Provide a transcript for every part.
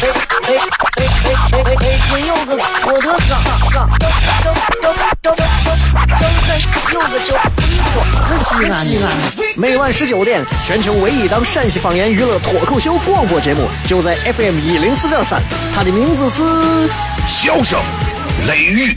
哎哎哎哎哎！金柚子，我的嘎嘎，张张张张张张柚子酒，你我可西安西安。每晚十九点，全球唯一档陕西方言娱乐脱口秀广播节目，就在 FM 一零四点三，它的名字是《笑声雷雨》。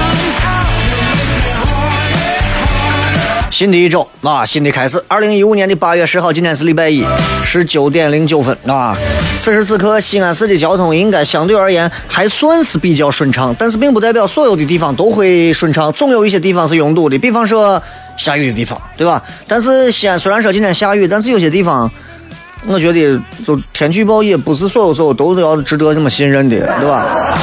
新的一周啊，新的开始。二零一五年的八月十号，今天是礼拜一，十九点零九分啊。此时此刻，西安市的交通应该相对而言还算是比较顺畅，但是并不代表所有的地方都会顺畅，总有一些地方是拥堵的。比方说下雨的地方，对吧？但是西安虽然说今天下雨，但是有些地方，我觉得就天气预报也不是所有时候都是要值得这么信任的，对吧？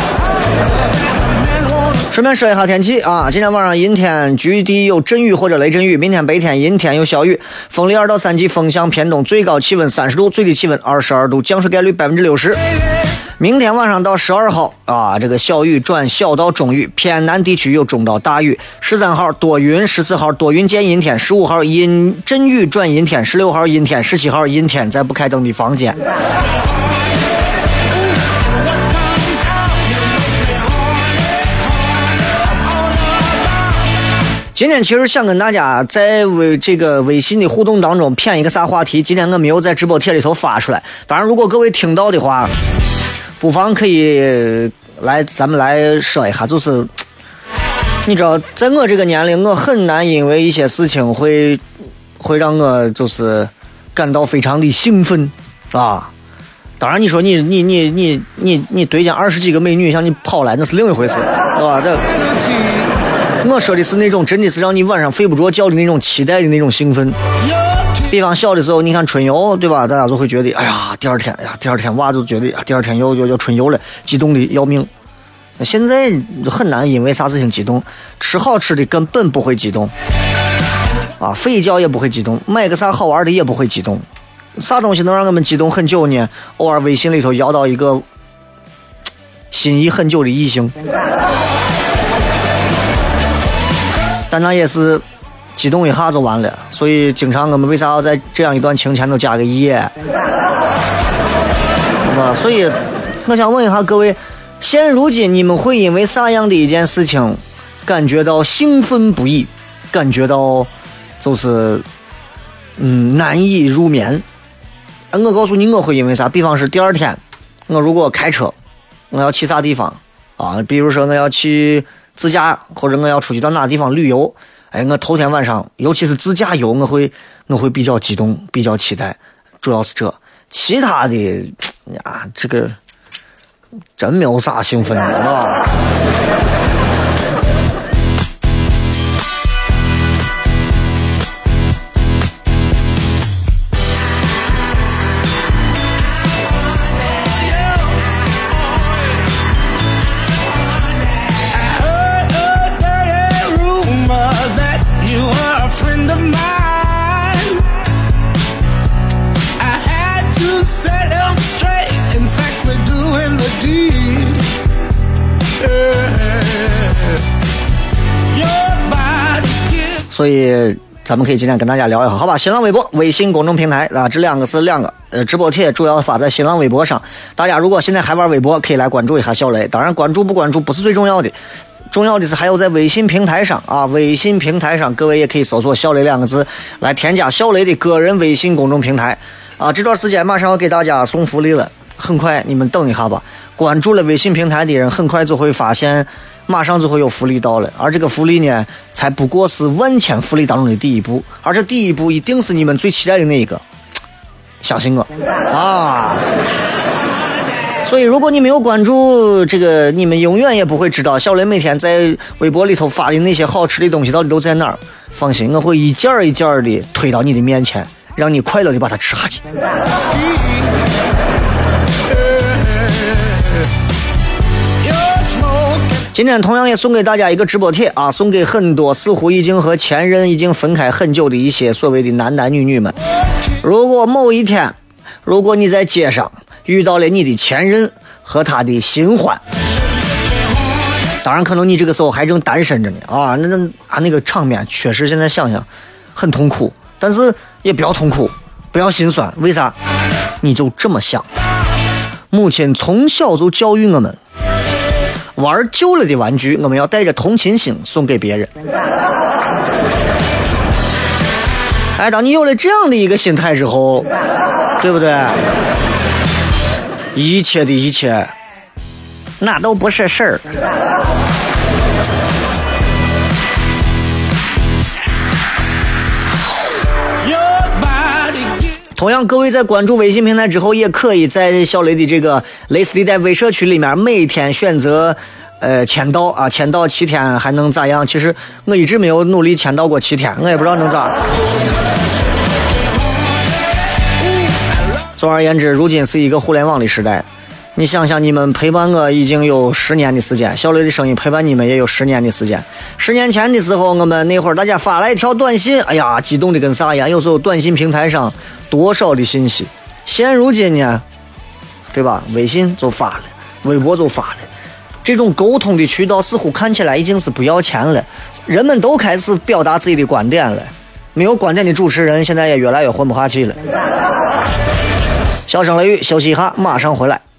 顺便说一下天气啊，今天晚上阴天，局地有阵雨或者雷阵雨。明天白天阴天有小雨，风力二到三级，风向偏东，最高气温三十度，最低气温二十二度，降水概率百分之六十。明天晚上到十二号啊，这个小雨转小到中雨，偏南地区有中到大雨。十三号多云，十四号多云见阴天，十五号阴阵雨转阴天，十六号阴天，十七号阴天，在不开灯的房间。今天其实想跟大家在微这个微信的互动当中骗一个啥话题？今天我没有在直播贴里头发出来。当然，如果各位听到的话，不妨可以来咱们来说一下。就是你知道，在我这个年龄，我很难因为一些事情会会让我就是感到非常的兴奋，啊。当然，你说你你你你你你对见二十几个美女向你跑来，那是另一回事，是吧？这。我说的是那种真的是让你晚上睡不着觉的那种期待的那种兴奋。比方小的时候，你看春游，对吧？大家就会觉得，哎呀，第二天，哎呀，第二天娃就觉得，第二天要要要春游了，激动的要命。那现在很难因为啥事情激动，吃好吃的根本不会激动，啊，睡一觉也不会激动，买个啥好玩的也不会激动。啥东西能让我们激动很久呢？偶尔微信里头摇到一个心仪很久的异性。但那也是激动一下就完了，所以经常我们为啥要在这样一段情前头加个耶？吧？所以我想问一下各位，现如今你们会因为啥样的一件事情感觉到兴奋不已，感觉到就是嗯难以入眠？我告诉你，我会因为啥？比方是第二天，我如果开车，我要去啥地方啊？比如说我要去。自驾或者我要出去到哪地方旅游，哎，我头天晚上，尤其是自驾游，我会我会比较激动，比较期待，主要是这，其他的呀，这个真没有啥兴奋的，是吧？所以咱们可以今天跟大家聊一下，好吧？新浪微博、微信公众平台啊，这两个是两个呃直播帖，主要发在新浪微博上。大家如果现在还玩微博，可以来关注一下小雷。当然，关注不关注不是最重要的，重要的是还有在微信平台上啊，微信平台上各位也可以搜索“小雷”两个字来添加小雷的个人微信公众平台啊。这段时间马上要给大家送福利了，很快你们等一下吧。关注了微信平台的人，很快就会发现。马上就会有福利到了，而这个福利呢，才不过是万千福利当中的第一步，而这第一步一定是你们最期待的那一个，相信我啊！所以，如果你没有关注这个，你们永远也不会知道小雷每天在微博里头发的那些好吃的东西到底都在哪儿。放心，我会一件儿一件儿的推到你的面前，让你快乐的把它吃下去。今天同样也送给大家一个直播帖啊，送给很多似乎已经和前任已经分开很久的一些所谓的男男女女们。如果某一天，如果你在街上遇到了你的前任和他的新欢，当然可能你这个时候还正单身着呢啊，那那啊那个场面确实现在想想很痛苦，但是也不要痛苦，不要心酸，为啥？你就这么想，母亲从小就教育我们。玩旧了的玩具，我们要带着同情心送给别人。哎，当你有了这样的一个心态之后，对不对？一切的一切，那都不是事儿。同样，各位在关注微信平台之后，也可以在小雷的这个雷斯地带微社区里面，每天选择，呃，签到啊，签到七天还能咋样？其实我一直没有努力签到过七天，我也不知道能咋。总而言之，如今是一个互联网的时代。你想想，你们陪伴我已经有十年的时间，小雷的声音陪伴你们也有十年的时间。十年前的时候，我们那会儿大家发来一条短信，哎呀，激动的跟啥一样。有时候短信平台上多少的信息，现如今呢，对吧？微信就发了，微博就发了，这种沟通的渠道似乎看起来已经是不要钱了，人们都开始表达自己的观点了。没有观点的主持人现在也越来越混不下去了。小声雷雨，休息一下，马上回来。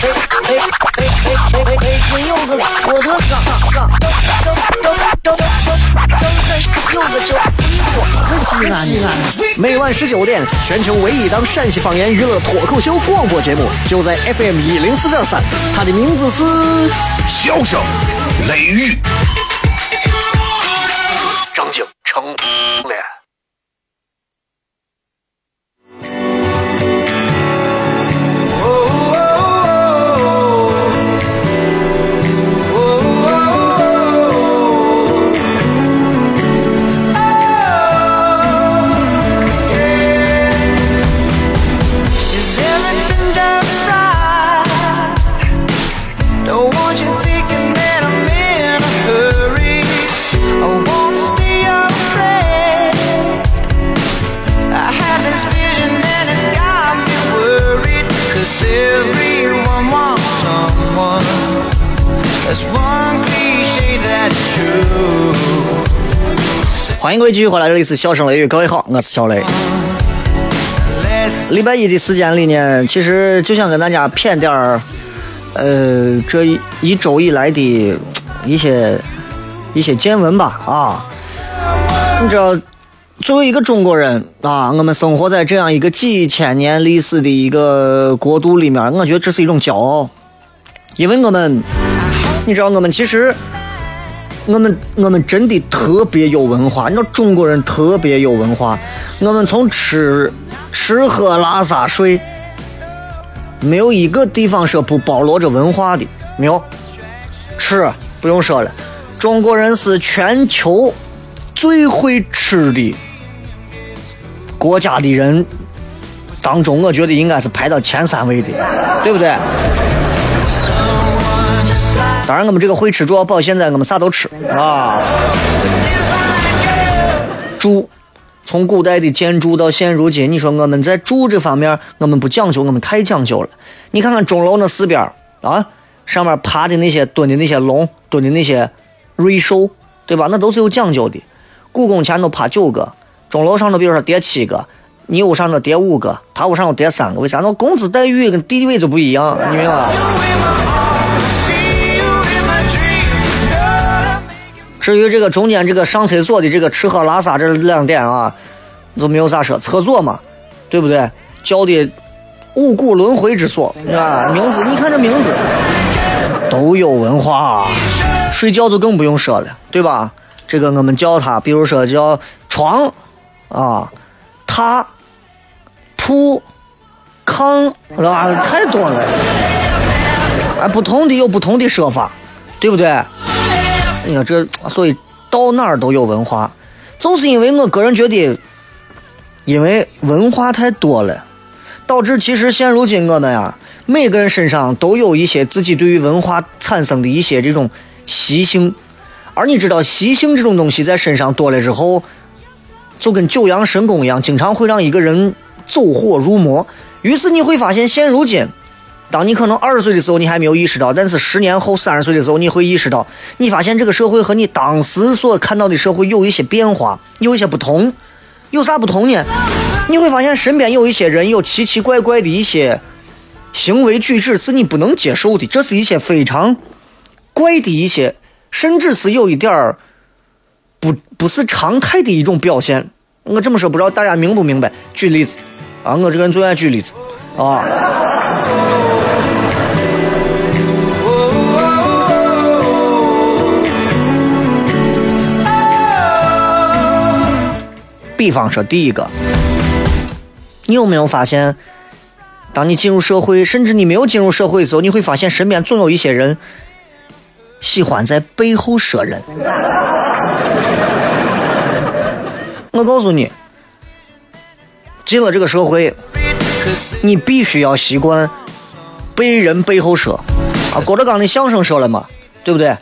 哎哎哎哎哎！今有个我的嘎嘎，张张张张张有个叫西瓜，西安西安。每晚十九点，全球唯一档陕西方言娱乐脱口秀广播节目，就在 FM 一零四点三。它的名字是《笑声雷雨》，欢迎各位继续回来，这里是笑声雷雨，各位好，我是小雷。礼拜一的时间里呢，其实就想跟大家谝点儿，呃，这一周以来的一些一些见闻吧。啊，你知道，作为一个中国人啊，我们生活在这样一个几千年历史的一个国度里面，我觉得这是一种骄傲，因为我们，你知道，我们其实。我们我们真的特别有文化，你知道中国人特别有文化。我们从吃吃喝拉撒睡，没有一个地方说不包罗着文化的。没有吃不用说了，中国人是全球最会吃的国家的人。当中，我觉得应该是排到前三位的，对不对？当然，我们这个会吃主要保现在我们啥都吃啊。住，从古代的建筑到现如今，你说我们在住这方面，我们不讲究，我们太讲究了。你看看钟楼那四边啊，上面爬的那些、蹲的那些龙、蹲的那些瑞兽，对吧？那都是有讲究的。故宫前头爬九个，钟楼上头比如说叠七个，你屋上头叠五个，他屋上头叠三个，为啥？那工资待遇跟地位就不一样，你明白吗？至于这个中间这个上厕所的这个吃喝拉撒这两点啊，就没有啥说，厕所嘛，对不对？叫的五谷轮回之所啊，名字你看这名字都有文化，啊睡觉就更不用说了，对吧？这个我们叫它，比如说叫床啊、榻、铺、炕，是吧？太多了，哎，不同的有不同的说法，对不对？你看这，所以到哪儿都有文化，就是因为我个人觉得，因为文化太多了，导致其实现如今我们呀，每个人身上都有一些自己对于文化产生的一些这种习性，而你知道习性这种东西在身上多了之后，就跟九阳神功一样，经常会让一个人走火入魔。于是你会发现，现如今。当你可能二十岁的时候，你还没有意识到；但是十年后三十岁的时候，你会意识到，你发现这个社会和你当时所看到的社会有一些变化，有一些不同。有啥不同呢？你会发现身边有一些人有奇奇怪怪的一些行为举止是你不能接受的，这是一些非常怪的一些，甚至是有一点儿不不是常态的一种表现。我这么说，不知道大家明不明白？举例子啊，我这个人最爱举例子啊。比方说，第一个，你有没有发现，当你进入社会，甚至你没有进入社会的时候，你会发现身边总有一些人喜欢在背后说人。我告诉你，进了这个社会，你必须要习惯被人背后说。啊，郭德纲的相声说了嘛，对不对？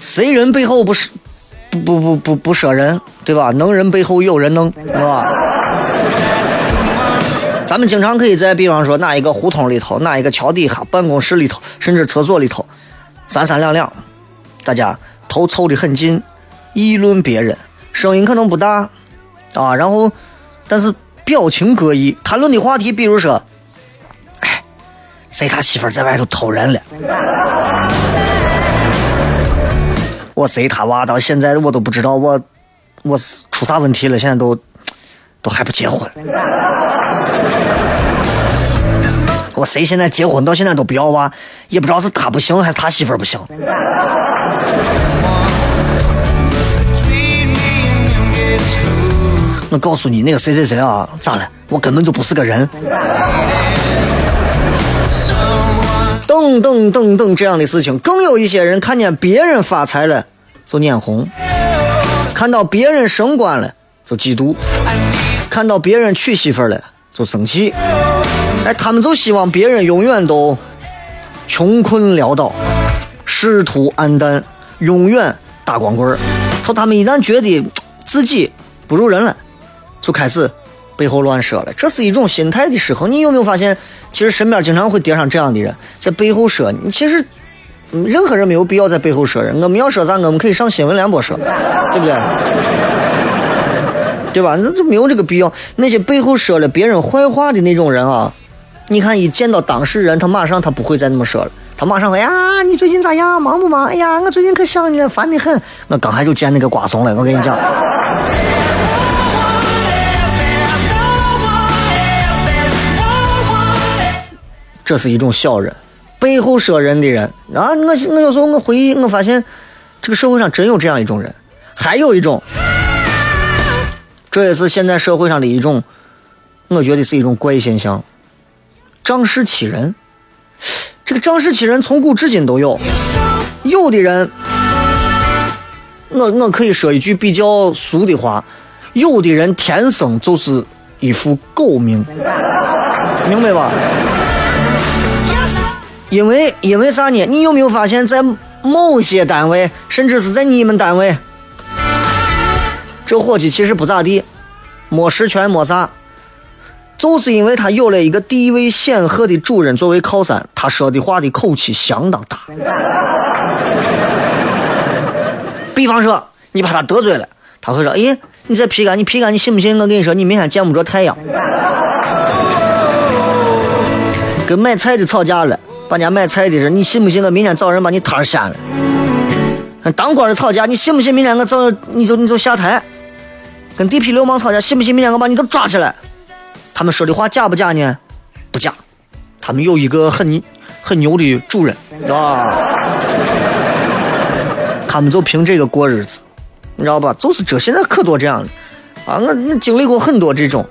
谁人背后不是？不不不不不说人，对吧？能人背后有人能，是吧？咱们经常可以在，比方说哪一个胡同里头，哪一个桥底下，办公室里头，甚至厕所里头，三三两两，大家头凑得很近，议论别人，声音可能不大啊，然后但是表情各异，谈论的话题，比如说，哎，谁他媳妇在外头偷人了？我谁他娃到现在我都不知道我我是出啥问题了，现在都都还不结婚。我谁现在结婚到现在都不要娃，也不知道是他不行还是他媳妇不行。我告诉你，那个谁谁谁啊，咋了？我根本就不是个人。等等等等，这样的事情，更有一些人看见别人发财了就眼红，看到别人升官了就嫉妒，看到别人娶媳妇了就生气。哎，他们就希望别人永远都穷困潦倒、仕途黯淡，永远打光棍儿。说他们一旦觉得自己不如人了，就开始背后乱说了。这是一种心态的失衡。你有没有发现？其实身边经常会叠上这样的人，在背后说你。其实，任何人没有必要在背后说人。我们要说啥，我们可以上新闻联播说，对不对？对吧？那就没有这个必要。那些背后说了别人坏话的那种人啊，你看一见到当事人，他马上他不会再那么说了。他马上说哎呀，你最近咋样？忙不忙？哎呀，我最近可想你了，烦得很。我刚才就见那个瓜怂了，我跟你讲。这是一种小人，背后说人的人啊！我我有时候我回忆，我发现这个社会上真有这样一种人。还有一种，这也是现在社会上的一种，我觉得是一种怪现象——仗势欺人。这个仗势欺人从古至今都有。有的人，我我可以说一句比较俗的话：有的人天生就是一副狗命，明白吧？因为因为啥呢？你有没有发现，在某些单位，甚至是在你们单位，这伙计其实不咋地，没实权没啥，就是因为他有了一个地位显赫的主人作为靠山，他说的话的口气相当大。比方说，你把他得罪了，他会说：“哎，你这皮干，你皮干，你信不信？我跟你说，你明天见不着太阳。”跟买菜的吵架了。把人家买菜的人，你信不信我明天找人把你摊儿掀了？当官的吵架，你信不信明天我找你就你就下台？跟地痞流氓吵架，信不信明天我把你都抓起来？他们说的话假不假呢？不假，他们有一个很很牛的主人，知道吧？他们就凭这个过日子，你知道吧？就是这，现在可多这样的啊！我我经历过很多这种，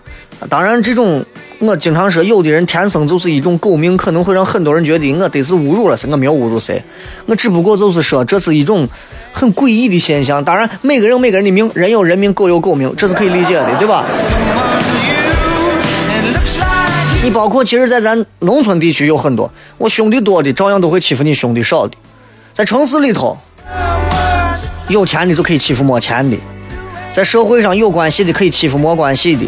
当然这种。我经常说，有的人天生就是一种狗命，可能会让很多人觉得我得是侮辱了谁。我没有侮辱谁，我只不过就是说，这是一种很诡异的现象。当然，每个人有每个人的命，人有人命，狗有狗命，这是可以理解的，对吧？你包括其实，在咱农村地区有很多，我兄弟多的照样都会欺负你兄弟少的。在城市里头，有钱的就可以欺负没钱的，在社会上有关系的可以欺负没关系的。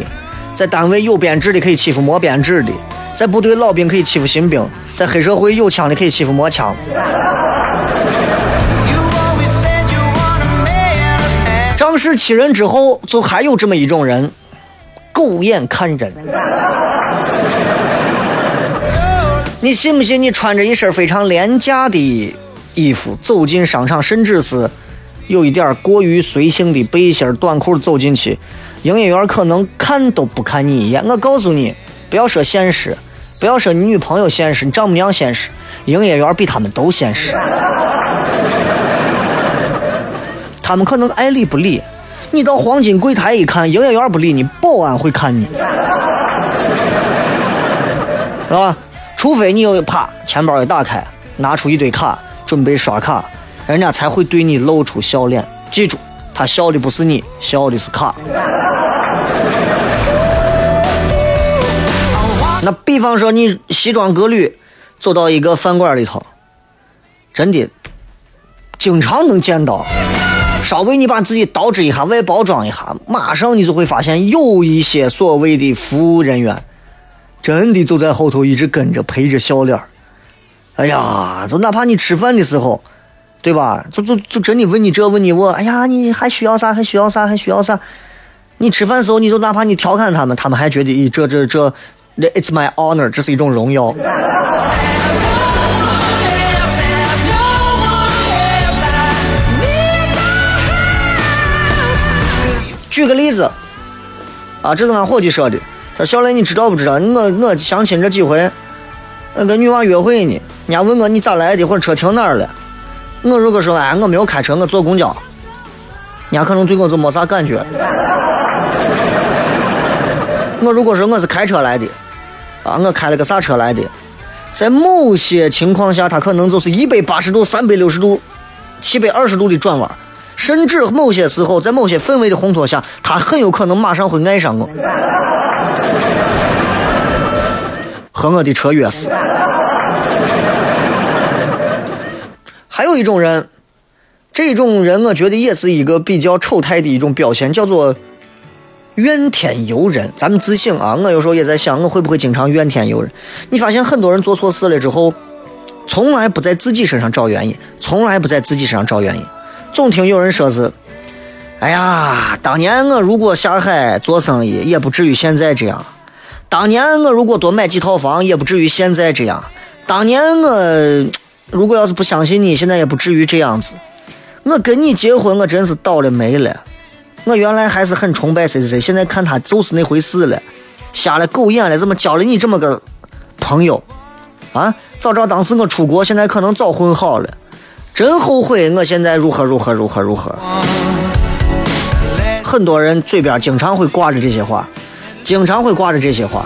在单位有编制的可以欺负没编制的，在部队老兵可以欺负新兵，在黑社会有枪的可以欺负没枪。仗势欺人之后，就还有这么一种人，狗眼看人。你信不信？你穿着一身非常廉价的衣服走进商场，甚至是有一点过于随性的背心短裤走进去。营业员可能看都不看你一眼。我告诉你，不要说现实，不要说你女朋友现实，你丈母娘现实，营业员比他们都现实。他们可能爱理不理。你到黄金柜台一看，营业员不理你，保安会看你，是吧？除非你有啪，钱包一打开，拿出一堆卡，准备刷卡，人家才会对你露出笑脸。记住。他笑的不是你，笑的是卡。那比方说，你西装革履走到一个饭馆里头，真的经常能见到。稍微你把自己捯饬一下，外包装一下，马上你就会发现有一些所谓的服务人员，真的就在后头一直跟着，陪着笑脸哎呀，就哪怕你吃饭的时候。对吧？就就就真的问你这问你我，哎呀，你还需要啥？还需要啥？还需要啥？你吃饭时候，你就哪怕你调侃他们，他们还觉得，咦，这这这，It's my honor，这是一种荣耀。举个例子，啊，这是俺伙计说的。他说：“小雷，你知道不知道？我我相亲这几回，我跟女娃约会呢，人家问我你咋来的，或者车停哪儿了。”我如果说哎，我没有开车，我坐公交，人家可能对我就没啥感觉。我如果说我是开车来的，啊，我开了个啥车来的，在某些情况下，他可能就是一百八十度、三百六十度、七百二十度的转弯，甚至某些时候，在某些氛围的烘托下，他很有可能马上会爱上我，和我的车约死。还有一种人，这种人我觉得也是一个比较丑态的一种表现，叫做怨天尤人。咱们自省啊，我有时候也在想，我会不会经常怨天尤人？你发现很多人做错事了之后，从来不在自己身上找原因，从来不在自己身上找原因，总听有人说是：“哎呀，当年我如果下海做生意，也不至于现在这样；当年我如果多买几套房，也不至于现在这样；当年我……”如果要是不相信你，现在也不至于这样子。我跟你结婚，我真是倒了霉了。我原来还是很崇拜谁谁谁，现在看他就是那回事了，瞎了狗眼了。怎么交了你这么个朋友啊？早知道当时我出国，现在可能早混好了。真后悔，我现在如何如何如何如何。很多人嘴边经常会挂着这些话，经常会挂着这些话，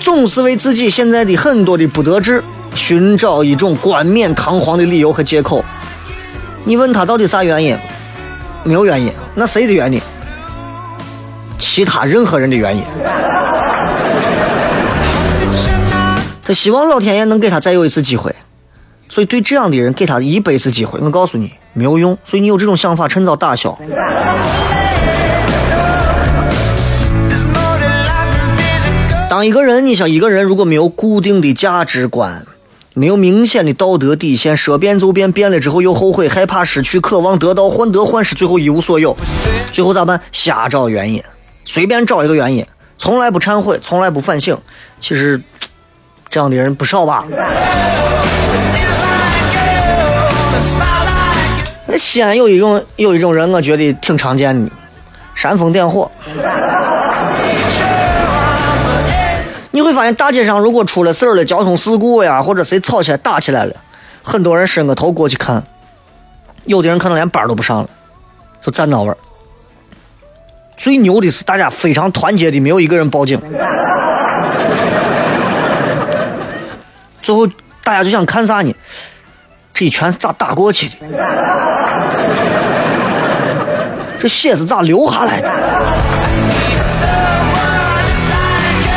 总是为自己现在的很多的不得志。寻找一种冠冕堂皇的理由和借口。你问他到底啥原因？没有原因。那谁的原因？其他任何人的原因。他希望老天爷能给他再有一次机会，所以对这样的人给他一百次机会，我告诉你没有用。所以你有这种想法，趁早打消。当一个人，你想一个人如果没有固定的价值观，没有明显的道德底线，说变就变，变了之后又后悔，害怕失去，渴望得到，患得患失，最后一无所有，最后咋办？瞎找原因，随便找一个原因，从来不忏悔，从来不反省。其实。这样的人不少吧？那西安有一种有一种人，我觉得挺常见的，煽风点火。你会发现，大街上如果出了事儿了，交通事故呀，或者谁吵起来打起来了，很多人伸个头过去看，有的人可能连班都不上了，就站那玩儿。最牛的是，大家非常团结的，没有一个人报警。最后，大家就想看啥呢？这一拳咋打过去的？这血是咋流下来的？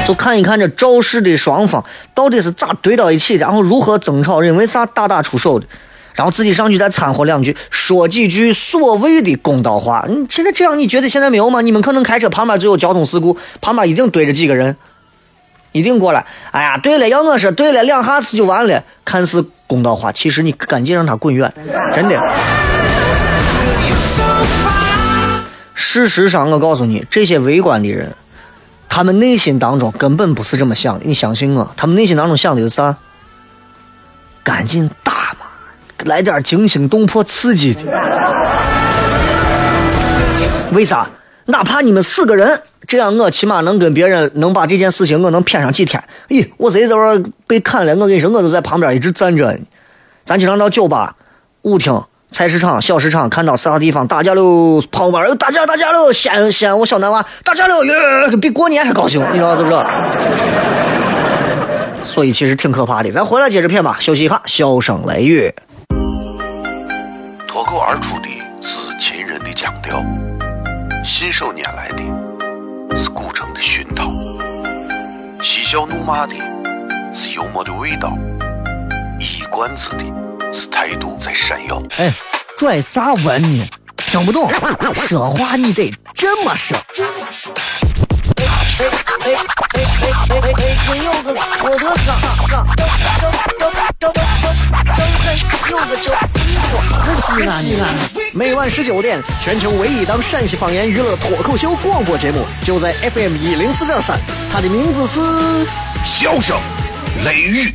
就看一看这肇事的双方到底是咋怼到一起，然后如何争吵，因为啥大打出手的，然后自己上去再掺和两句，说几句所谓的公道话。你现在这样，你觉得现在没有吗？你们可能开车旁边就有交通事故，旁边一定堆着几个人。一定过来！哎呀，对了，要我说对了，两下子就完了。看似公道话，其实你赶紧让他滚远，真的。事实上，我告诉你，这些围观的人，他们内心当中根本不是这么想的。你相信我，他们内心当中想的是啥？赶紧打嘛，来点惊心动魄、刺激的。为啥？哪怕你们四个人。这样我起码能跟别人能把这件事情我能骗上几天。咦，我谁这会被砍了，我跟你说，我都在旁边一直站着。咱经常到酒吧、舞厅、菜市场、小市场，看到啥地方打架喽，旁边又打架打架喽，先先我小男娃打架喽，比过年还高兴，你知道是不是？所以其实挺可怕的。咱回来接着片吧，休息一下，笑声雷雨。脱口而出的是秦人的腔调，信手拈来的。是古城的熏陶，嬉笑怒骂的是幽默的味道，一冠子的是态度在闪耀。哎，拽啥文呢？听不懂，说话你得这么说。哎哎哎哎哎哎哎！真有个我的嘎西安，西安，每晚十九点，全球唯一档陕西方言娱乐脱口秀广播节目，就在 FM 一零四点三，它的名字是《笑声雷雨》。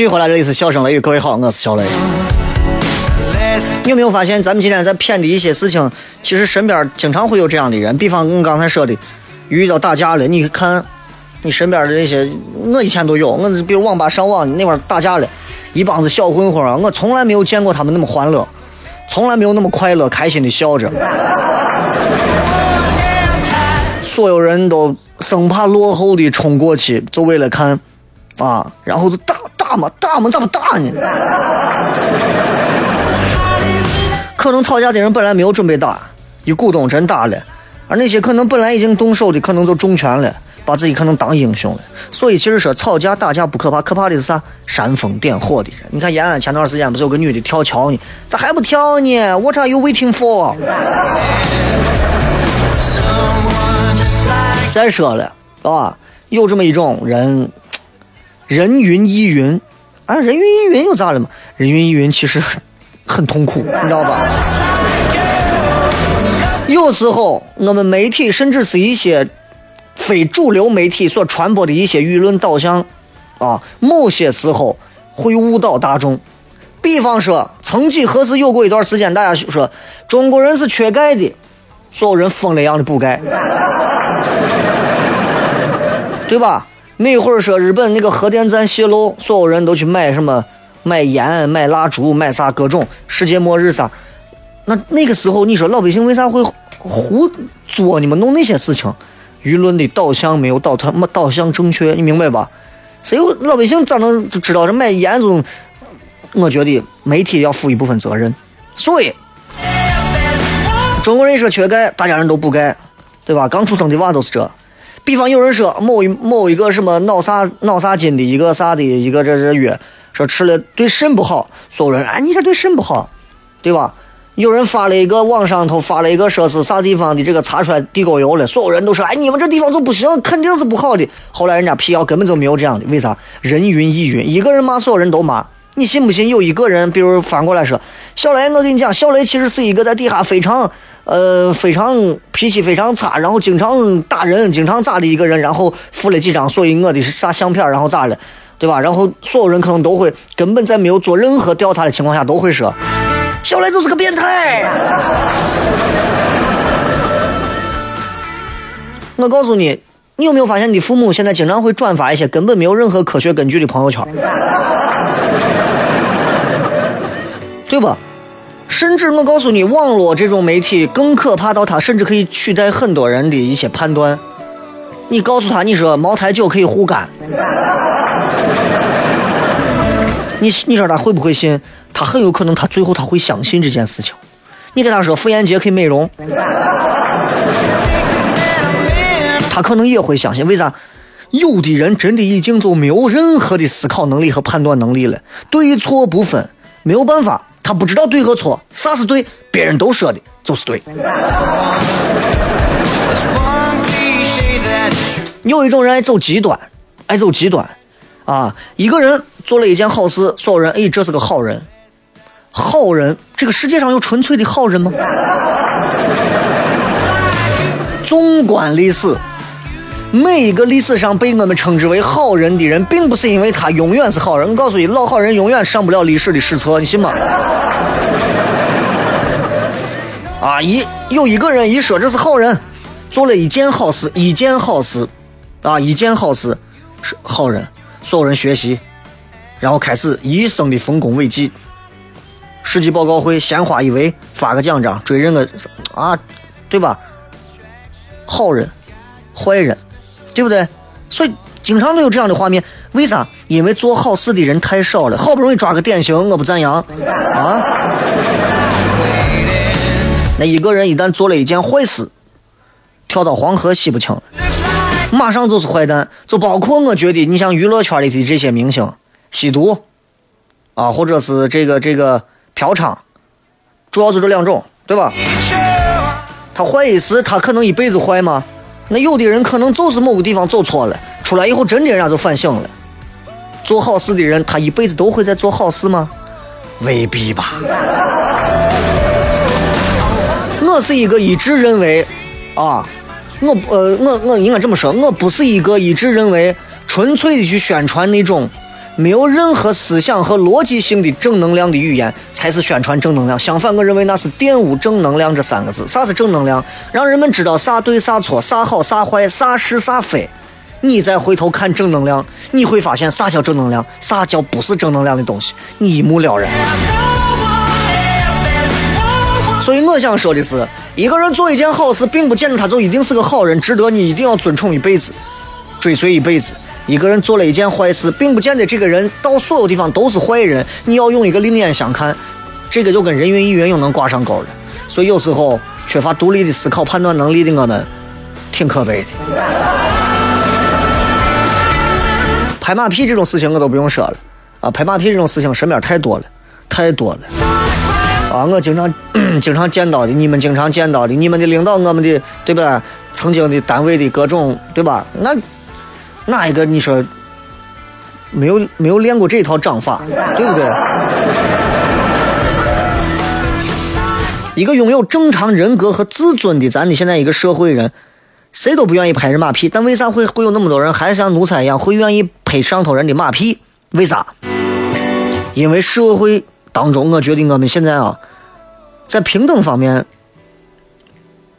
续回来，这里是笑声雷雨，各位好，我是小雷。你有没有发现，咱们今天在骗的一些事情，其实身边经常会有这样的人。比方我刚才说的，遇到打架了，你看你身边的那些，我以前都有。我比如网吧上网那块打架了，一帮子小混混啊，我从来没有见过他们那么欢乐，从来没有那么快乐、开心的笑着。所有人都生怕落后的冲过去，就为了看啊，然后就打。打嘛打嘛，咋不打呢？可能吵架的人本来没有准备打，一鼓动真打了；而那些可能本来已经动手的，可能就重拳了，把自己可能当英雄了。所以其实说吵架打架不可怕，可怕的是啥？煽风点火的人。你看延安前段时间不是有个女的跳桥呢？咋还不跳呢？What are you waiting for？再说了，啊，有这么一种人。人云亦云，啊，人云亦云又咋了嘛？人云亦云其实很很痛苦，你知道吧？有时候我们媒体甚至是一些非主流媒体所传播的一些舆论导向啊，某些时候会误导大众。比方说，曾几何时有过一段时间，大家说中国人是缺钙的，所有人疯了一样的补钙，对吧？那会儿说日本那个核电站泄漏，所有人都去买什么买盐、买蜡烛、买啥各种世界末日啥。那那个时候，你说老百姓为啥会胡作你们弄那些事情？舆论的导向没有导他没导向正确，你明白吧？谁有老百姓咋能知道这买盐这种？我觉得媒体要负一部分责任。所以，中国人说缺钙，大家人都补钙，对吧？刚出生的娃都是这。比方有人说某一某一个什么脑啥脑啥筋的一个啥的一个这这药，说吃了对肾不好，所有人哎你这对肾不好，对吧？有人发了一个网上头发了一个说是啥地方的这个擦出来地沟油了，所有人都说哎你们这地方就不行，肯定是不好的。后来人家辟谣根本就没有这样的，为啥？人云亦云，一个人骂所有人都骂，你信不信？有一个人比如翻过来说，小雷，我跟你讲，小雷其实是一个在底下非常呃非常脾气非常差，然后经常打人、经常咋的一个人，然后附了几张所以我的啥相片，然后咋了，对吧？然后所有人可能都会根本在没有做任何调查的情况下都会说。小雷就是个变态。我告诉你，你有没有发现你父母现在经常会转发一些根本没有任何科学根据的朋友圈，对吧？甚至我告诉你，网络这种媒体更可怕到它甚至可以取代很多人的一些判断。你告诉他，你说茅台酒可以护肝，你你说他会不会信？他很有可能，他最后他会相信这件事情。你跟他说妇炎洁可以美容，他可能也会相信。为啥？有的人真的已经就没有任何的思考能力和判断能力了，对错不分，没有办法，他不知道对和错，啥是对，别人都说的就是对。有一种人爱走极端，爱走极端，啊，一个人做了一件好事，所有人哎，这是个好人。好人，这个世界上有纯粹的好人吗？纵观历史，每一个历史上被我们称之为好人的人，并不是因为他永远是好人。我告诉你，老好人永远上不了历史的史册，你信吗？啊，一有一个人一说这是好人，做了一件好事，一件好事，啊，一件好事是好人，所有人学习，然后开始一生的丰功伟绩。世纪报告会，鲜花一围，发个奖章，追认个啊，对吧？好人，坏人，对不对？所以经常都有这样的画面。为啥？因为做好事的人太少了，好不容易抓个典型，我不赞扬啊。那一个人一旦做了一件坏事，跳到黄河洗不清了，马上就是坏蛋。就包括我觉得，你像娱乐圈里的这些明星，吸毒啊，或者是这个这个。嫖娼，主要就这两种，对吧？他坏一次，他可能一辈子坏吗？那有的人可能就是某个地方走错了，出来以后真的人家就反省了。做好事的人，他一辈子都会在做好事吗？未必吧。我是一个一直认为，啊，我呃，我我应该这么说，我不是一个一直认为纯粹的去宣传那种。没有任何思想和逻辑性的正能量的语言才是宣传正能量。相反，我认为那是玷污正能量这三个字。啥是正能量？让人们知道啥对啥错，啥好啥坏，啥是啥非。你再回头看正能量，你会发现啥叫正能量，啥叫不是正能量的东西，你一目了然。所以我想说的是，一个人做一件好事，并不见得他就一定是个好人，值得你一定要尊崇一辈子，追随一辈子。一个人做了一件坏事，并不见得这个人到所有地方都是坏人。你要用一个另眼相看，这个就跟人云亦云又能挂上钩了。所以有时候缺乏独立的思考判断能力的我们，挺可悲的。拍马屁这种事情我都不用说了啊！拍马屁这种事情身边太多了，太多了啊！我经常 经常见到的，你们经常见到的，你们的领导，我们的对吧？曾经的单位的各种对吧？那。哪一个你说没有没有练过这套掌法，对不对？一个拥有正常人格和自尊的咱的现在一个社会人，谁都不愿意拍人马屁，但为啥会会有那么多人还像奴才一样会愿意拍上头人的马屁？为啥？因为社会当中，我觉得我们现在啊，在平等方面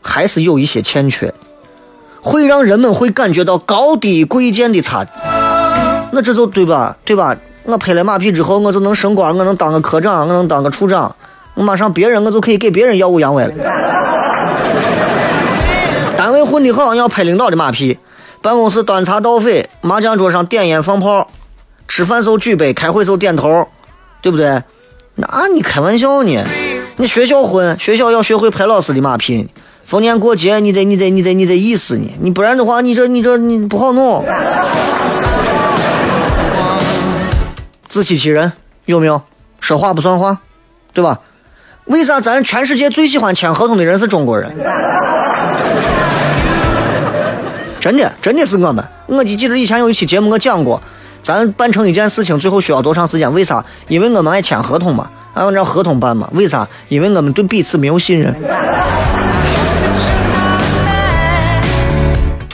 还是有一些欠缺，会让人们会感觉到高低贵贱的差。那这就对吧？对吧？我拍了马屁之后，我就能升官，我能当个科长，我能当个处长，我马上别人我就可以给别人耀武扬威了。单位混的好，要拍领导的马屁；办公室端茶倒水，麻将桌上点烟放炮，吃饭时候举杯，开会时候点头，对不对？那你开玩笑呢？你学校混，学校要学会拍老师的马屁。逢年过节，你得你得你得你得意思你，你不然的话，你这你这你不好弄。自欺欺人有没有？说话不算话，对吧？为啥咱全世界最喜欢签合同的人是中国人？真的，真的是我们。我就记得以前有一期节目我讲过，咱办成一件事情最后需要多长时间？为啥？因为我们爱签合同嘛，按照合同办嘛。为啥？因为我们对彼此没有信任，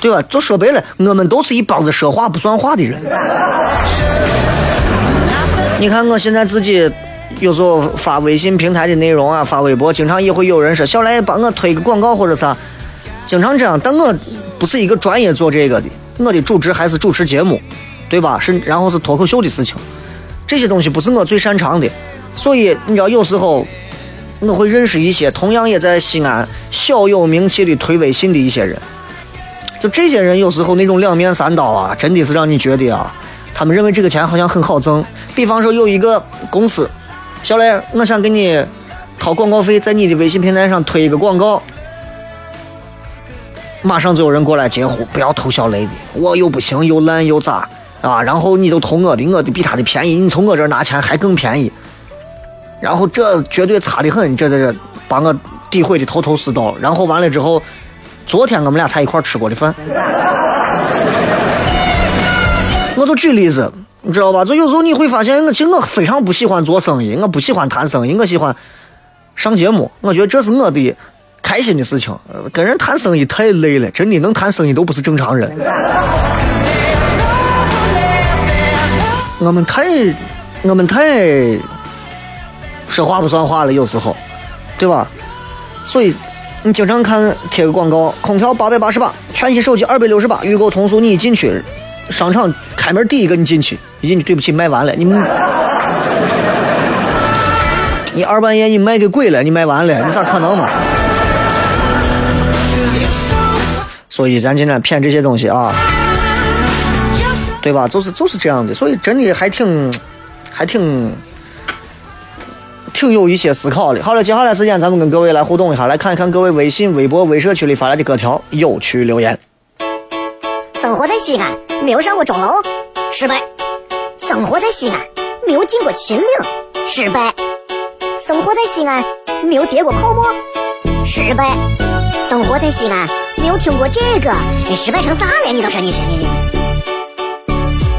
对吧？就说白了，我们都是一帮子说话不算话的人。你看我现在自己有时候发微信平台的内容啊，发微博，经常也会有人说小来帮我推个广告或者啥，经常这样。但我不是一个专业做这个的，我的主职还是主持节目，对吧？是然后是脱口秀的事情，这些东西不是我最擅长的，所以你知道有时候我会认识一些同样也在西安小有名气的推微信的一些人，就这些人有时候那种两面三刀啊，真的是让你觉得啊。他们认为这个钱好像很好挣，比方说有一个公司，小雷，我想给你掏广告费，在你的微信平台上推一个广告，马上就有人过来截胡，不要投小雷的，我又不行又烂又渣啊，然后你都投我的，我的比他的便宜，你从我这儿拿钱还更便宜，然后这绝对差的很，这这这把我诋毁的头头是道，然后完了之后，昨天我们俩才一块吃过的饭。我就举例子，你知道吧？就有时候你会发现，我其实我非常不喜欢做生意，我不喜欢谈生意，我喜欢上节目。我觉得这是我的开心的事情。跟人谈生意太累了，真的能谈生意都不是正常人。我们太，我们太说话不算话了，有时候，对吧？所以你经常看贴个广告，空调八百八十八，全新手机二百六十八，预购通俗，你一进去。商场开门第一个你进去，一进去对不起卖完了，你你二半夜你卖给鬼了，你卖完了，你咋可能嘛？所以咱今天骗这些东西啊，对吧？就是就是这样的，所以真的还挺还挺挺有一些思考的。好了，接下来时间咱们跟各位来互动一下，来看一看各位微信、微博、微社区里发来的各条有趣留言。生活在西安。没有上过钟楼，失败；生活在西安，没有进过秦岭，失败；生活在西安，没有跌过泡沫，失败；生活在西安，没有听过这个，你失败成啥了？你倒是你信你？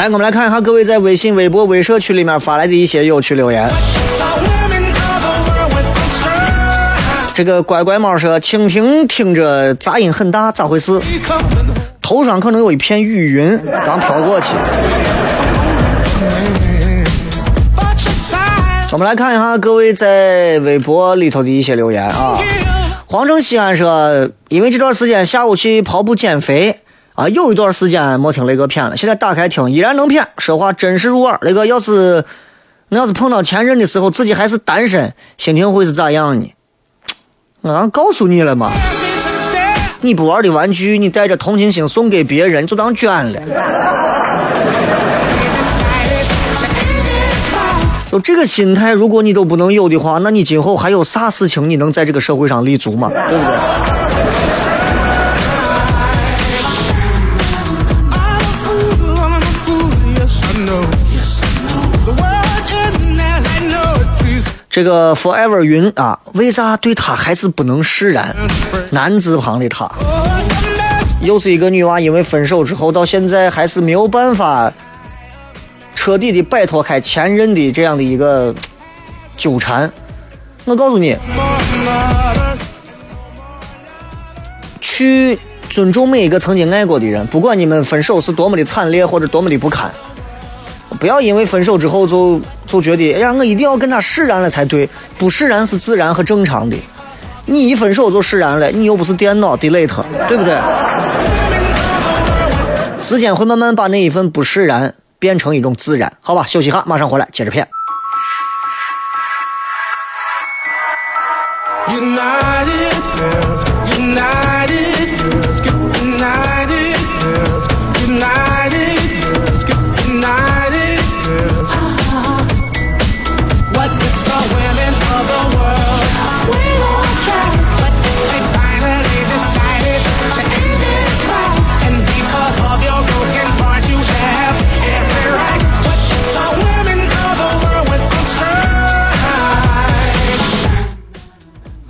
来，我们来看一下各位在微信、微博、微社区里面发来的一些有趣留言。这个乖乖猫说：“蜻蜓听着杂音很大，咋回事？头上可能有一片雨云刚飘过去。”我们来看一下各位在微博里头的一些留言啊。黄城西安说：“因为这段时间下午去跑步减肥。”啊，有一段时间没听雷哥片了，现在打开听依然能骗，说话真实入耳。雷哥要是，那要是碰到前任的时候，自己还是单身，心情会是咋样呢？我刚告诉你了嘛，你不玩的玩具，你带着同情心送给别人，就当捐了。就这个心态，如果你都不能有的话，那你今后还有啥事情你能在这个社会上立足吗？对不对？这个 Forever 云啊，为啥对他还是不能释然？男字旁的他，又是一个女娃，因为分手之后到现在还是没有办法彻底的摆脱开前任的这样的一个纠缠。我告诉你，去尊重每一个曾经爱过的人，不管你们分手是多么的惨烈或者多么的不堪。不要因为分手之后就就觉得，哎呀，我一定要跟他释然了才对。不释然是自然和正常的。你一分手就释然了，你又不是电脑 delete，对不对？时间会慢慢把那一份不释然变成一种自然。好吧，休息哈，马上回来接着骗。United girls, United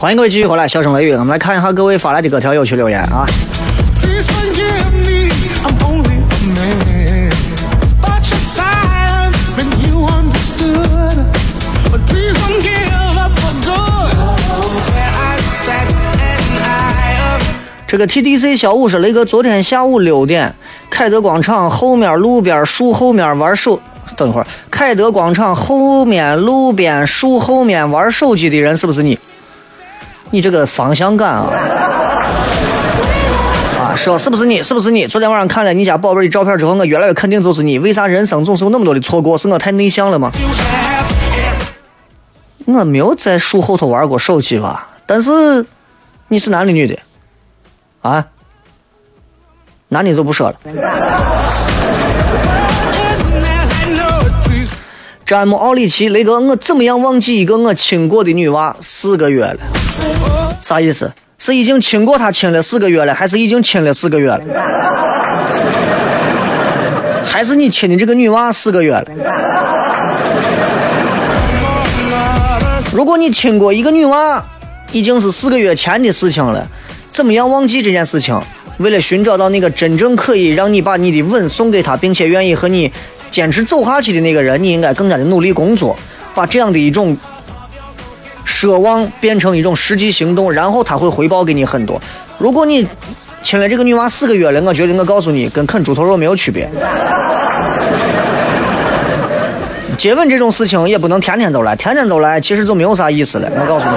欢迎各位继续回来，笑声雷雨，我们来看一下各位发来的各条有趣留言啊。这个 TDC 小五是雷哥昨天下午六点，凯德广场后面路边树后面玩手。等一会儿，凯德广场后面路边树后面玩手机的人是不是你？你这个方向感啊！啊，说是不是你？是不是你？昨天晚上看了你家宝贝的照片之后，我越来越肯定就是你。为啥人生总是有那么多的错过？是我太内向了吗？我没有在树后头玩过手机吧？但是你是男的女的？啊？男的就不说了。詹姆·奥里奇，雷哥，我怎么样忘记一个我亲过的女娃四个月了？啥意思？是已经亲过她亲了四个月了，还是已经亲了四个月了？还是你亲的这个女娃四个月了？如果你亲过一个女娃，已经是四个月前的事情了，怎么样忘记这件事情？为了寻找到那个真正可以让你把你的吻送给她，并且愿意和你坚持走下去的那个人，你应该更加的努力工作，把这样的一种奢望变成一种实际行动，然后他会回报给你很多。如果你亲了这个女娃四个月了，我觉得我告诉你，跟啃猪头肉没有区别。接吻这种事情也不能天天都来，天天都来其实就没有啥意思了。我告诉你，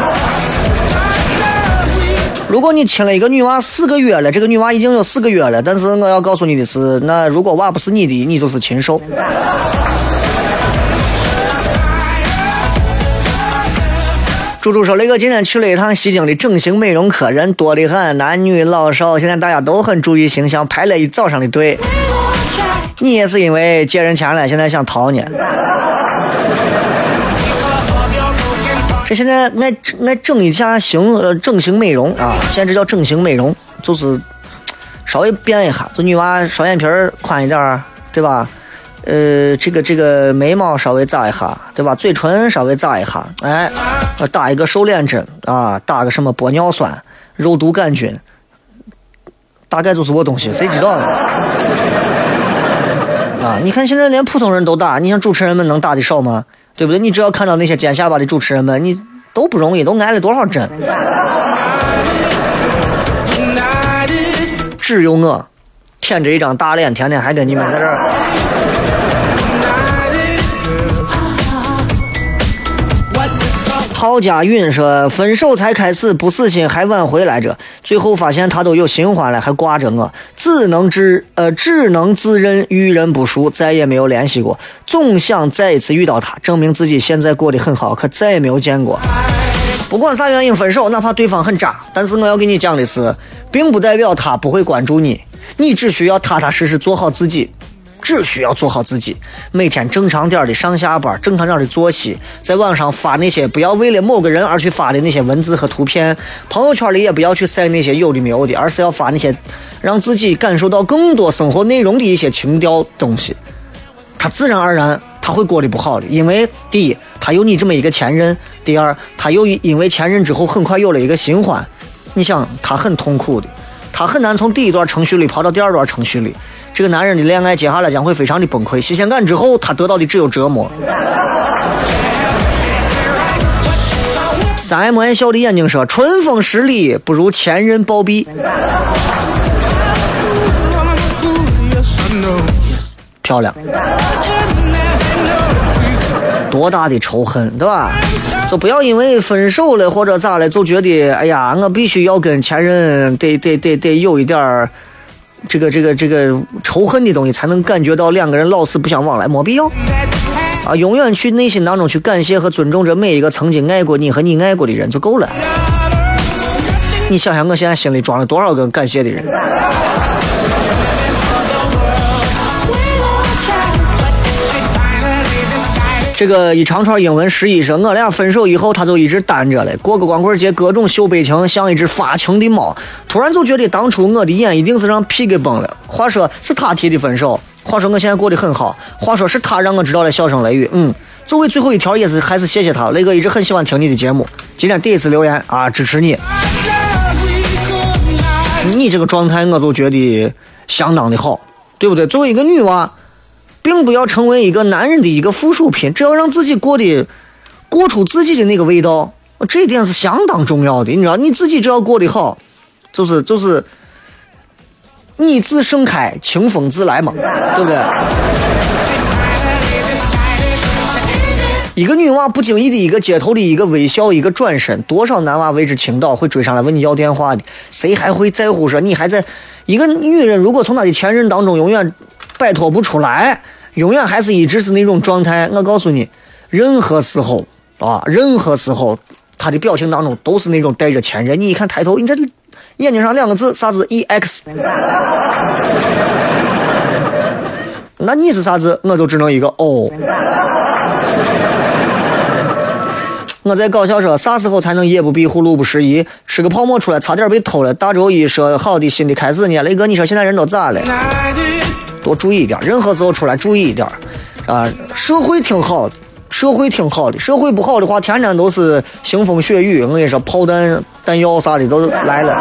如果你亲了一个女娃四个月了，这个女娃已经有四个月了，但是我要告诉你的是，那如果娃不是你的，你就是禽兽。猪猪说：“雷哥今天去了一趟西京的整形美容科，人多得很，男女老少，现在大家都很注意形象，排了一早上的队。你也是因为借人钱了，现在想逃呢？这现在爱爱整一下形呃整形美容啊，现在这叫整形美容，就是稍微变一下，就女娃双眼皮儿宽一点儿，对吧？呃，这个这个眉毛稍微扎一下，对吧？嘴唇稍微扎一下，哎，打一个瘦脸针啊，打个什么玻尿酸、肉毒杆菌，大概就是我东西，谁知道呢？啊，你看现在连普通人都打，你像主持人们能打的少吗？对不对？你只要看到那些尖下巴的主持人们，你都不容易，都挨了多少针？只有我舔着一张大脸，天天还跟你们在这儿。郝佳允说：“分手才开始，不死心还挽回来着，最后发现他都有新欢了，还挂着我，只能自呃只能自认遇人不淑，再也没有联系过。总想再一次遇到他，证明自己现在过得很好，可再也没有见过。不管啥原因分手，哪怕对方很渣，但是我要跟你讲的是，并不代表他不会关注你，你只需要踏踏实实做好自己。只需要做好自己，每天正常点的上下班，正常点的作息，在网上发那些不要为了某个人而去发的那些文字和图片，朋友圈里也不要去晒那些有的没有的，而是要发那些让自己感受到更多生活内容的一些情调东西。他自然而然他会过得不好的，因为第一，他有你这么一个前任；第二，他又因为前任之后很快有了一个新欢，你想他很痛苦的，他很难从第一段程序里跑到第二段程序里。这个男人的恋爱接下来将会非常的崩溃，新鲜感之后他得到的只有折磨。三 M 笑的眼睛说：“春风十里不如前任暴毙。”漂亮，多大的仇恨，对吧？就不要因为分手了或者咋了，就觉得哎呀，我必须要跟前任得得得得有一点儿。这个这个这个仇恨的东西，才能感觉到两个人老死不相往来，没必要啊！永远去内心当中去感谢和尊重着每一个曾经爱过你和你爱过的人就够了。你想想，我现在心里装了多少个感谢的人？这个一长串英文诗意说，我俩分手以后，他就一直单着了。过个光棍节，各种秀悲情，像一只发情的猫。突然就觉得当初我的眼一定是让屁给崩了。话说是他提的分手，话说我现在过得很好。话说是他让我知道了笑声雷雨。嗯，作为最后一条，也是还是谢谢他。雷哥一直很喜欢听你的节目，今天第一次留言啊，支持你。你这个状态，我就觉得相当的好，对不对？作为一个女娃。并不要成为一个男人的一个附属品，只要让自己过得过出自己的那个味道，这一点是相当重要的。你知道，你自己只要过得好，就是就是你自盛开，清风自来嘛，对不对？一个女娃不经意的一个街头的一个微笑，一个转身，多少男娃为之倾倒，会追上来问你要电话的，谁还会在乎说你还在？一个女人如果从她的前任当中永远摆脱不出来。永远还是一直是那种状态。我告诉你，任何时候啊，任何时候，他的表情当中都是那种带着前任。你一看抬头，你这眼睛上两个字啥字？E X。那你是啥字？我就只能一个 O。我在搞笑说，啥时候才能夜不闭户，路不拾遗？吃个泡沫出来，差点被偷了。大周一说好的新的开始呢，雷哥，你说现在人都咋了？多注意一点，任何时候出来注意一点，啊，社会挺好，社会挺好的，社会不好的话，天天都是腥风血雨。我跟你说，炮弹、弹药啥的都来了。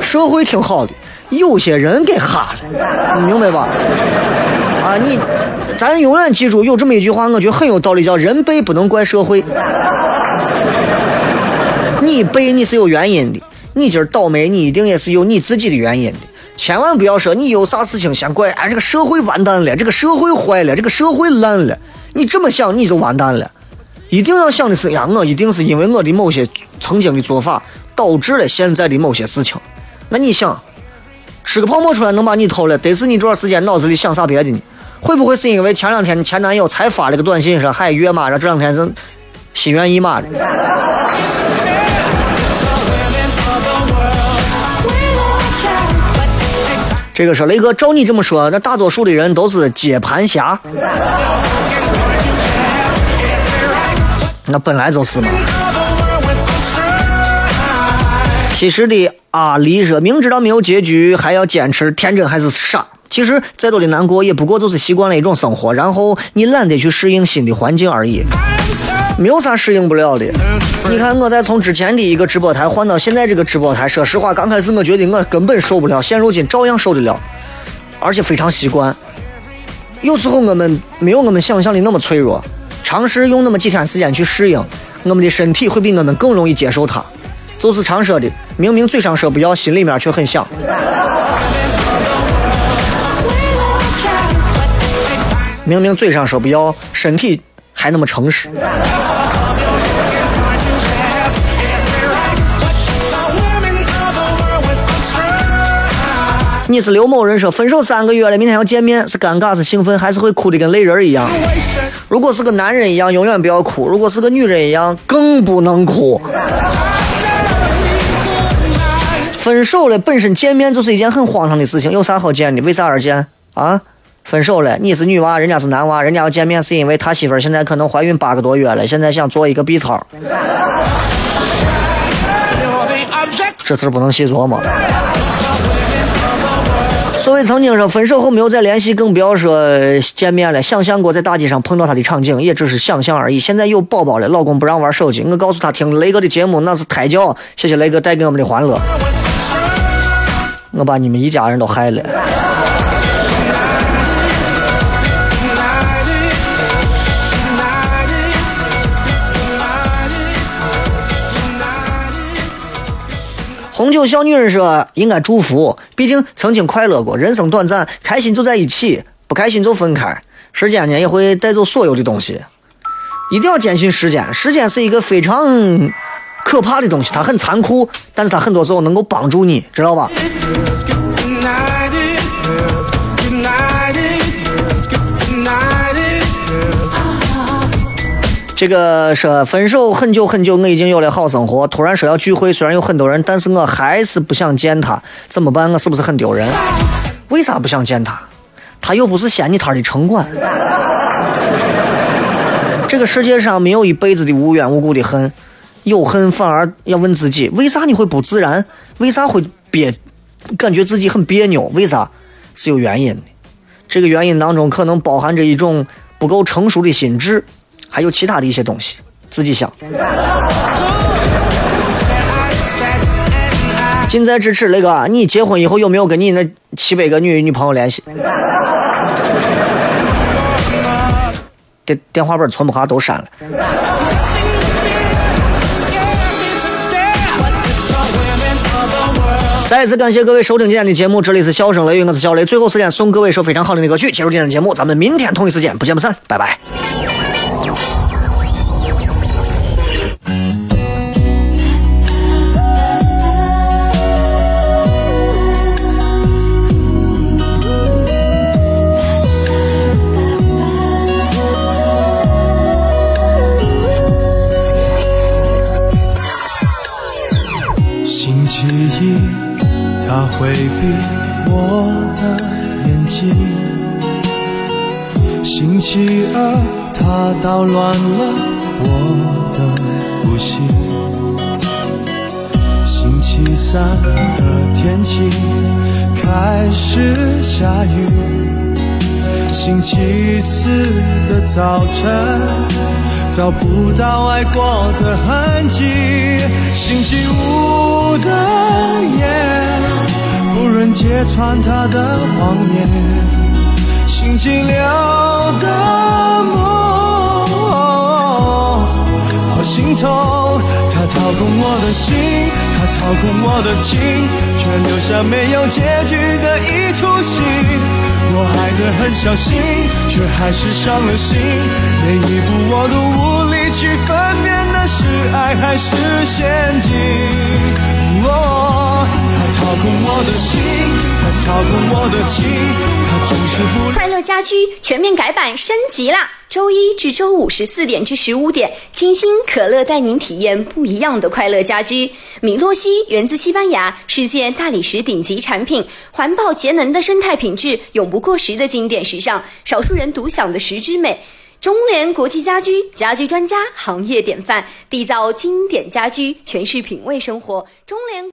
社会挺好的，有些人给哈了，你明白吧？啊，你，咱永远记住有这么一句话，我觉得很有道理，叫人背不能怪社会。你背你是有原因的，你今儿倒霉，你一定也是有你自己的原因的。千万不要说你有啥事情先怪，哎，这个社会完蛋了，这个社会坏了，这个社会烂了。你这么想你就完蛋了。一定要想的是呀，我一定是因为我的某些曾经的做法导致了现在的某些事情。那你想，吃个泡沫出来能把你偷了，得是你多少时间脑子里想啥别的呢？会不会是因为前两天你前男友才发了个短信说嗨约嘛，然后这两天是心猿意马的？这个说雷哥，照你这么说，那大多数的人都是接盘侠。那本来就是嘛。其实的阿离说，明知道没有结局还要坚持，天真还是傻？其实再多的难过，也不过就是习惯了一种生活，然后你懒得去适应新的环境而已。没有啥适应不了的。你看，我在从之前的一个直播台换到现在这个直播台，说实话，刚开始我觉得我根本受不了，现如今照样受得了，而且非常习惯。有时候我们没有我们想象的那么脆弱，尝试用那么几天时间去适应，我们的身体会比我们更容易接受它。就是常说的，明明嘴上说不要，心里面却很想。明明嘴上说不要，身体。还那么诚实，你是刘某人说分手三个月了，明天要见面，是尴尬是兴奋，还是会哭的跟泪人一样？如果是个男人一样，永远不要哭；如果是个女人一样，更不能哭。分手了，本身见面就是一件很荒唐的事情，有啥好见的？为啥而见啊？分手了，你是女娃，人家是男娃，人家要见面是因为他媳妇儿现在可能怀孕八个多月了，现在想做一个 B 超.这事不能细琢磨。所谓曾经说分手后没有再联系，更不要说见面了。想象过在大街上碰到他的场景，也只是想象而已。现在有宝宝了，老公不让玩手机，我告诉他听雷哥的节目那是胎教，谢谢雷哥带给我们的欢乐。我把你们一家人都害了。红酒小女人说：“应该祝福，毕竟曾经快乐过，人生短暂，开心就在一起，不开心就分开。时间呢也会带走所有的东西，一定要坚信时间。时间是一个非常可怕的东西，它很残酷，但是它很多时候能够帮助你，知道吧？这个说分手很久很久，我已经有了好生活，突然说要聚会，虽然有很多人，但是我还是不想见他，怎么办？我是不是很丢人？为啥不想见他？他又不是掀你摊的城管。这个世界上没有一辈子的无缘无故的恨，有恨反而要问自己，为啥你会不自然？为啥会别，感觉自己很别扭？为啥？是有原因的。这个原因当中可能包含着一种不够成熟的心智，还有其他的一些东西，自己想。近在咫尺，雷哥，你结婚以后有没有跟你那七百个女女朋友联系？电电话本存不下，都删了。再一次感谢各位收听今天的节目，这里是笑声雷雨，我是小雷。最后时间送各位一首非常好听的歌曲，结束今天的节目，咱们明天同一时间不见不散，拜拜。星期一，他回避我的眼睛；星期二，他捣乱了我的呼吸；星期三的天气开始下雨；星期四的早晨。找不到爱过的痕迹。星期五的夜，不忍揭穿他的谎言。星期六的梦，好心痛。他掏空我的心，他操控我的情，却留下没有结局的一出戏。我爱得很小心，却还是伤了心。每一步我都无力去分辨那是爱还是陷阱。哦，他操控我的心，他操控我的情，快乐家居全面改版升级啦！周一至周五十四点至十五点，清新可乐带您体验不一样的快乐家居。米洛西源自西班牙，世界大理石顶级产品，环保节能的生态品质，永不过时的经典时尚，少数人独享的石之美。中联国际家居家居专家，行业典范，缔造经典家居，诠释品味生活。中联。